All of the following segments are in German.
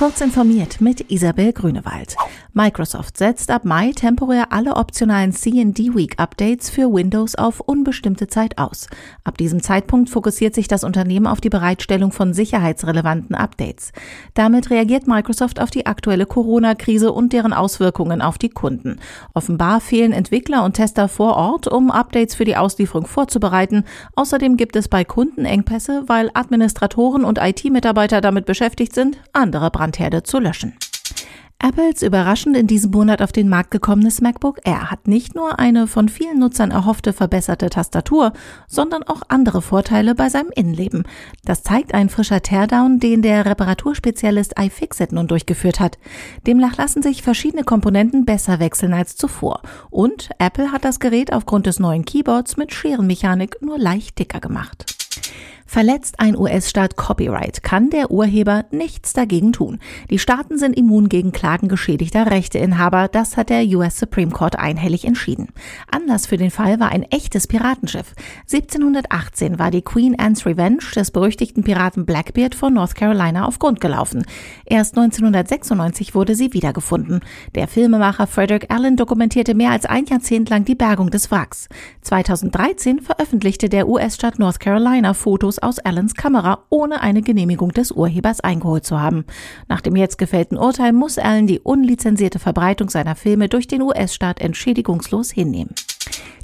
Kurz informiert mit Isabel Grünewald. Microsoft setzt ab Mai temporär alle optionalen C&D Week Updates für Windows auf unbestimmte Zeit aus. Ab diesem Zeitpunkt fokussiert sich das Unternehmen auf die Bereitstellung von sicherheitsrelevanten Updates. Damit reagiert Microsoft auf die aktuelle Corona-Krise und deren Auswirkungen auf die Kunden. Offenbar fehlen Entwickler und Tester vor Ort, um Updates für die Auslieferung vorzubereiten. Außerdem gibt es bei Kunden Engpässe, weil Administratoren und IT-Mitarbeiter damit beschäftigt sind, andere Brandherde zu löschen. Apples überraschend in diesem Monat auf den Markt gekommenes MacBook Air hat nicht nur eine von vielen Nutzern erhoffte verbesserte Tastatur, sondern auch andere Vorteile bei seinem Innenleben. Das zeigt ein frischer Teardown, den der Reparaturspezialist iFixit nun durchgeführt hat. Demnach lassen sich verschiedene Komponenten besser wechseln als zuvor. Und Apple hat das Gerät aufgrund des neuen Keyboards mit Scherenmechanik nur leicht dicker gemacht. Verletzt ein US-Staat Copyright, kann der Urheber nichts dagegen tun. Die Staaten sind immun gegen Klagen geschädigter Rechteinhaber, das hat der US Supreme Court einhellig entschieden. Anlass für den Fall war ein echtes Piratenschiff. 1718 war die Queen Anne's Revenge des berüchtigten Piraten Blackbeard von North Carolina auf Grund gelaufen. Erst 1996 wurde sie wiedergefunden. Der Filmemacher Frederick Allen dokumentierte mehr als ein Jahrzehnt lang die Bergung des Wracks. 2013 veröffentlichte der US-Staat North Carolina Fotos aus Allens Kamera, ohne eine Genehmigung des Urhebers eingeholt zu haben. Nach dem jetzt gefällten Urteil muss Allen die unlizenzierte Verbreitung seiner Filme durch den US-Staat entschädigungslos hinnehmen.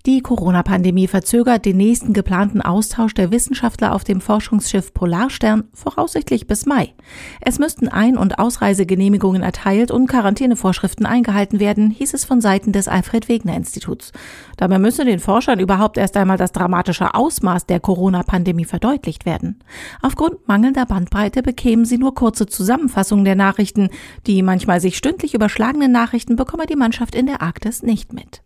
Die Corona-Pandemie verzögert den nächsten geplanten Austausch der Wissenschaftler auf dem Forschungsschiff Polarstern voraussichtlich bis Mai. Es müssten Ein- und Ausreisegenehmigungen erteilt und Quarantänevorschriften eingehalten werden, hieß es von Seiten des Alfred-Wegener-Instituts. Dabei müsse den Forschern überhaupt erst einmal das dramatische Ausmaß der Corona-Pandemie verdeutlicht werden. Aufgrund mangelnder Bandbreite bekämen sie nur kurze Zusammenfassungen der Nachrichten. Die manchmal sich stündlich überschlagenen Nachrichten bekomme die Mannschaft in der Arktis nicht mit.